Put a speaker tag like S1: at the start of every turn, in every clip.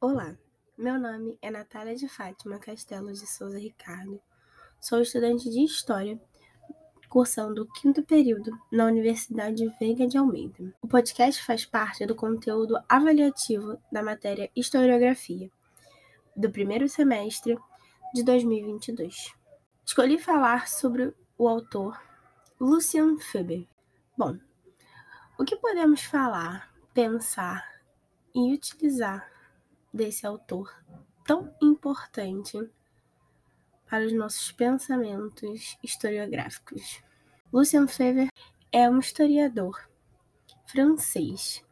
S1: Olá, meu nome é Natália de Fátima Castelo de Souza Ricardo. Sou estudante de História, cursando o quinto período na Universidade Veiga de Almeida. O podcast faz parte do conteúdo avaliativo da matéria Historiografia, do primeiro semestre de 2022. Escolhi falar sobre o autor Lucian Feber. Bom, o que podemos falar, pensar e utilizar desse autor tão importante para os nossos pensamentos historiográficos? Lucien Fever é um historiador francês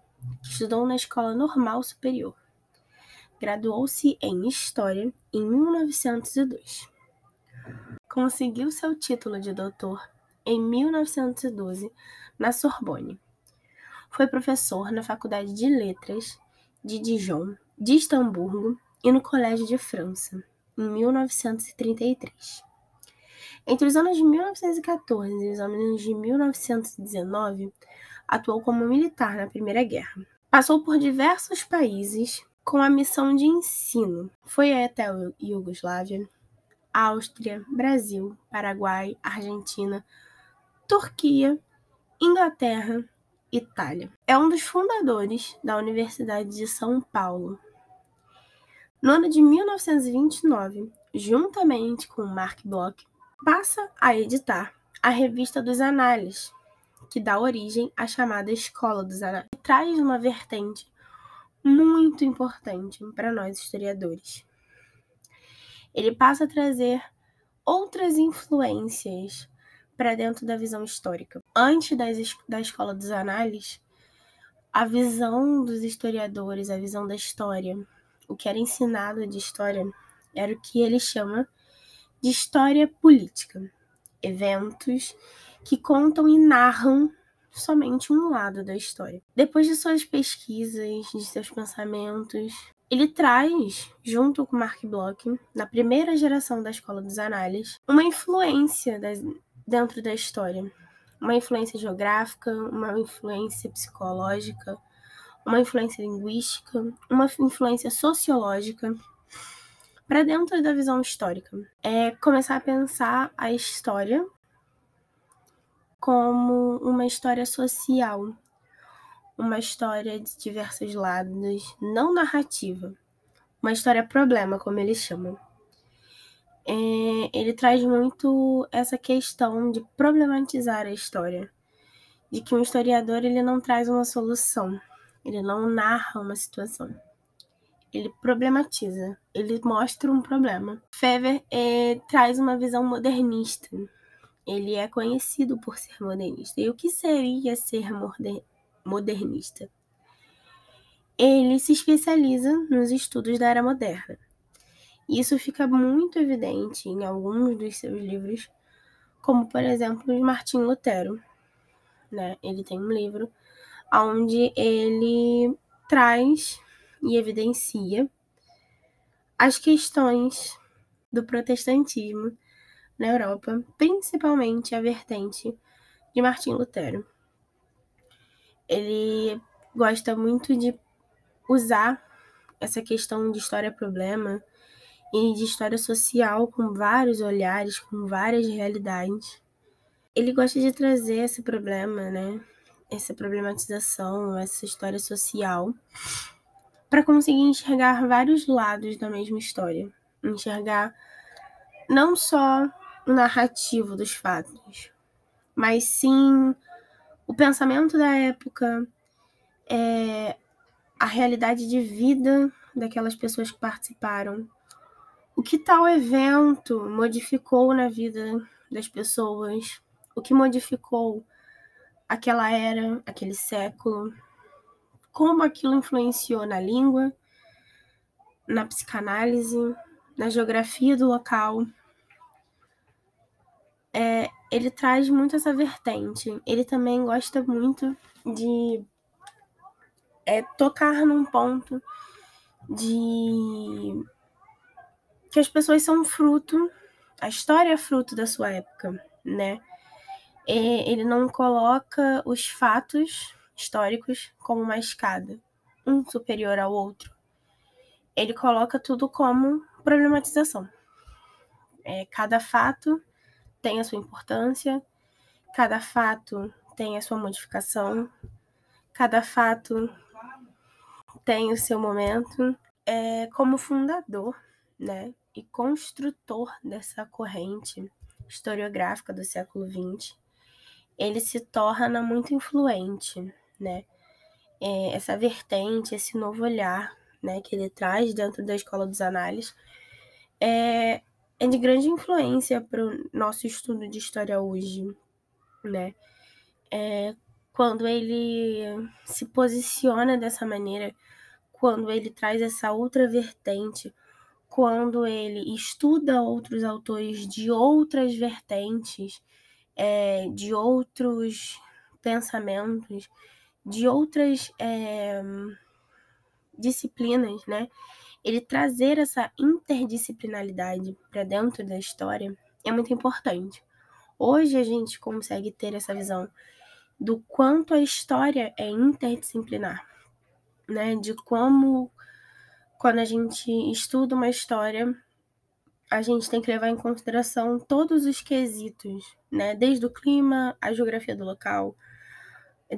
S1: que estudou na Escola Normal Superior. Graduou-se em História em 1902. Conseguiu seu título de doutor em 1912 na Sorbonne. Foi professor na Faculdade de Letras de Dijon, de Estamburgo e no Colégio de França, em 1933. Entre os anos de 1914 e os anos de 1919, atuou como militar na Primeira Guerra. Passou por diversos países com a missão de ensino. Foi até a Iugoslávia, Áustria, Brasil, Paraguai, Argentina, Turquia, Inglaterra, Itália. É um dos fundadores da Universidade de São Paulo. No ano de 1929, juntamente com Mark Bloch, passa a editar a Revista dos Análises, que dá origem à chamada Escola dos Análises, e traz uma vertente muito importante para nós historiadores. Ele passa a trazer outras influências para dentro da visão histórica. Antes das, da escola dos análises, a visão dos historiadores, a visão da história, o que era ensinado de história, era o que ele chama de história política. Eventos que contam e narram somente um lado da história. Depois de suas pesquisas, de seus pensamentos, ele traz, junto com Mark Bloch, na primeira geração da Escola dos Análises, uma influência das, dentro da história. Uma influência geográfica, uma influência psicológica, uma influência linguística, uma influência sociológica para dentro da visão histórica. É começar a pensar a história como uma história social, uma história de diversos lados, não narrativa, uma história problema, como eles chamam é, ele traz muito essa questão de problematizar a história, de que um historiador ele não traz uma solução, ele não narra uma situação, ele problematiza, ele mostra um problema. Fever é, traz uma visão modernista, ele é conhecido por ser modernista. E o que seria ser modernista? Ele se especializa nos estudos da era moderna isso fica muito evidente em alguns dos seus livros, como por exemplo de Martim Lutero. Né? Ele tem um livro onde ele traz e evidencia as questões do protestantismo na Europa, principalmente a vertente de Martim Lutero. Ele gosta muito de usar essa questão de história-problema e de história social com vários olhares, com várias realidades. Ele gosta de trazer esse problema, né? Essa problematização, essa história social, para conseguir enxergar vários lados da mesma história. Enxergar não só o narrativo dos fatos, mas sim o pensamento da época, é, a realidade de vida daquelas pessoas que participaram, o que tal evento modificou na vida das pessoas? O que modificou aquela era, aquele século? Como aquilo influenciou na língua, na psicanálise, na geografia do local? É, ele traz muito essa vertente. Ele também gosta muito de é, tocar num ponto de que as pessoas são fruto, a história é fruto da sua época, né? E ele não coloca os fatos históricos como uma escada, um superior ao outro. ele coloca tudo como problematização. É, cada fato tem a sua importância, cada fato tem a sua modificação, cada fato tem o seu momento. É, como fundador né, e construtor dessa corrente historiográfica do século XX, ele se torna muito influente, né? É, essa vertente, esse novo olhar né, que ele traz dentro da escola dos análises é, é de grande influência para o nosso estudo de história hoje, né? É, quando ele se posiciona dessa maneira, quando ele traz essa outra vertente, quando ele estuda outros autores de outras vertentes, é, de outros pensamentos, de outras é, disciplinas, né? Ele trazer essa interdisciplinaridade para dentro da história é muito importante. Hoje a gente consegue ter essa visão do quanto a história é interdisciplinar, né? De como quando a gente estuda uma história, a gente tem que levar em consideração todos os quesitos, né? Desde o clima, a geografia do local,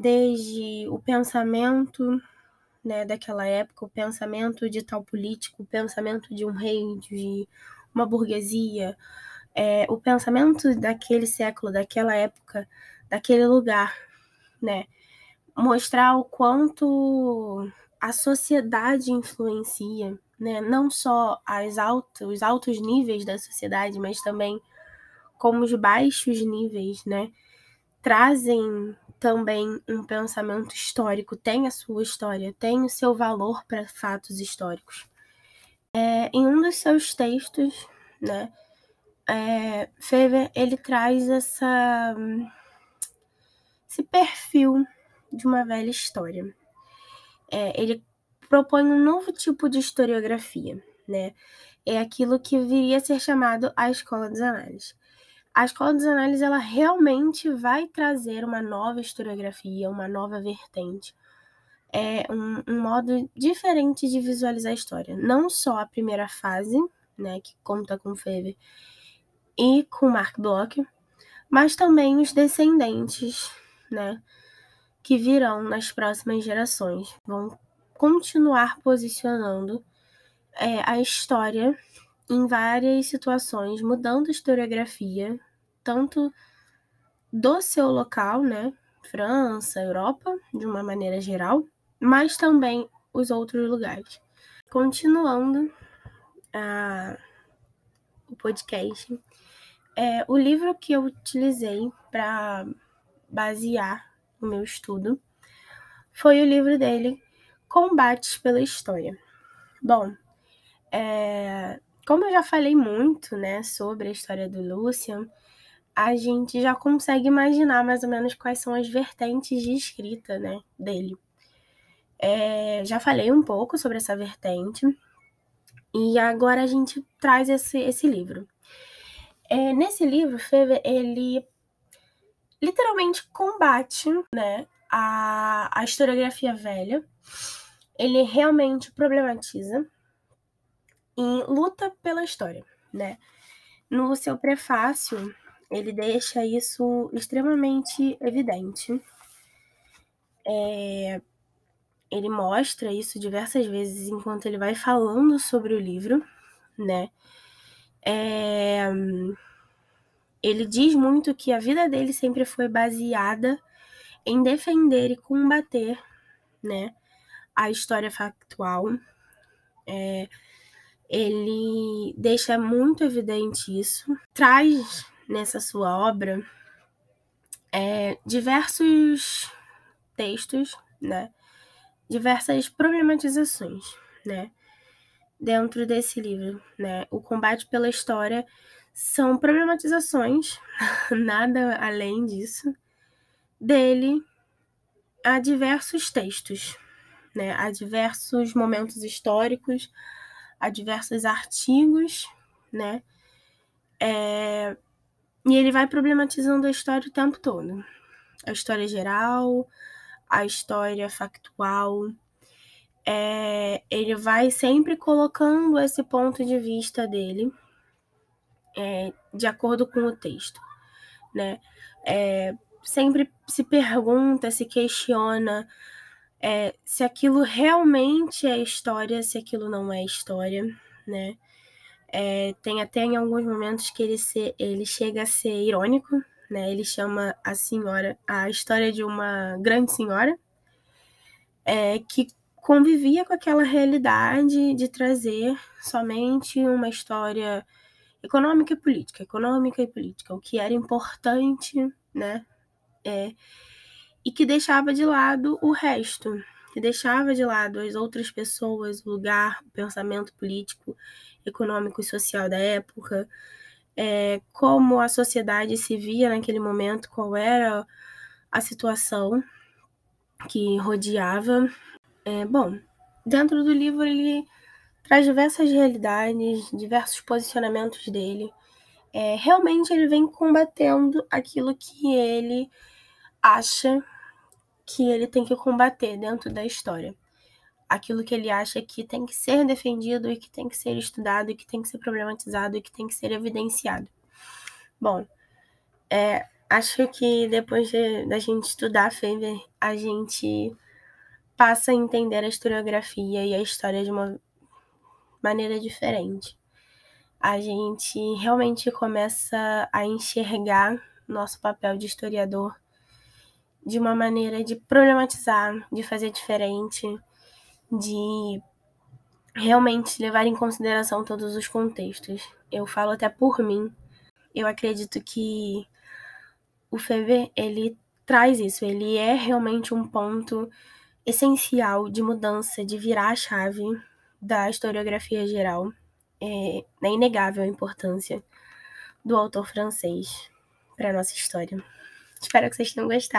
S1: desde o pensamento né, daquela época, o pensamento de tal político, o pensamento de um rei, de uma burguesia, é, o pensamento daquele século, daquela época, daquele lugar, né? Mostrar o quanto a sociedade influencia, né? Não só as os altos níveis da sociedade, mas também como os baixos níveis, né? Trazem também um pensamento histórico, tem a sua história, tem o seu valor para fatos históricos. É, em um dos seus textos, né, é, Fever ele traz essa esse perfil de uma velha história. É, ele propõe um novo tipo de historiografia, né? É aquilo que viria a ser chamado a escola das análises a escola dos análises ela realmente vai trazer uma nova historiografia, uma nova vertente, é um, um, modo diferente de visualizar a história. Não só a primeira fase, né, que conta com Fever e com Mark Bloch, mas também os descendentes, né, que virão nas próximas gerações, vão continuar posicionando é, a história em várias situações, mudando a historiografia, tanto do seu local, né? França, Europa, de uma maneira geral, mas também os outros lugares. Continuando a, o podcast, é, o livro que eu utilizei para basear o meu estudo foi o livro dele, Combates pela História. Bom, é, como eu já falei muito né, sobre a história do Lucian, a gente já consegue imaginar mais ou menos quais são as vertentes de escrita né, dele. É, já falei um pouco sobre essa vertente e agora a gente traz esse, esse livro. É, nesse livro, Fever, ele literalmente combate né, a, a historiografia velha, ele realmente problematiza e luta pela história, né? No seu prefácio, ele deixa isso extremamente evidente. É, ele mostra isso diversas vezes enquanto ele vai falando sobre o livro, né? É, ele diz muito que a vida dele sempre foi baseada em defender e combater, né, a história factual. É, ele deixa muito evidente isso, traz nessa sua obra é, diversos textos, né? Diversas problematizações, né? Dentro desse livro, né? O combate pela história são problematizações, nada além disso, dele a diversos textos, né? A diversos momentos históricos, a diversos artigos, né? É, e ele vai problematizando a história o tempo todo. A história geral, a história factual. é, ele vai sempre colocando esse ponto de vista dele é, de acordo com o texto, né? É, sempre se pergunta, se questiona é, se aquilo realmente é história, se aquilo não é história, né? É, tem até em alguns momentos que ele, se, ele chega a ser irônico, né? Ele chama a senhora, a história de uma grande senhora, é, que convivia com aquela realidade de trazer somente uma história econômica e política, econômica e política, o que era importante, né? É, e que deixava de lado o resto, que deixava de lado as outras pessoas, o lugar, o pensamento político, econômico e social da época, é, como a sociedade se via naquele momento, qual era a situação que rodeava. É, bom, dentro do livro ele traz diversas realidades, diversos posicionamentos dele. É, realmente ele vem combatendo aquilo que ele acha que ele tem que combater dentro da história. Aquilo que ele acha que tem que ser defendido e que tem que ser estudado e que tem que ser problematizado e que tem que ser evidenciado. Bom, é, acho que depois de, da gente estudar Fever, a gente passa a entender a historiografia e a história de uma maneira diferente. A gente realmente começa a enxergar nosso papel de historiador de uma maneira de problematizar, de fazer diferente, de realmente levar em consideração todos os contextos. Eu falo até por mim. Eu acredito que o Feber, ele traz isso, ele é realmente um ponto essencial de mudança, de virar a chave da historiografia geral. É, é inegável a importância do autor francês para nossa história. Espero que vocês tenham gostado.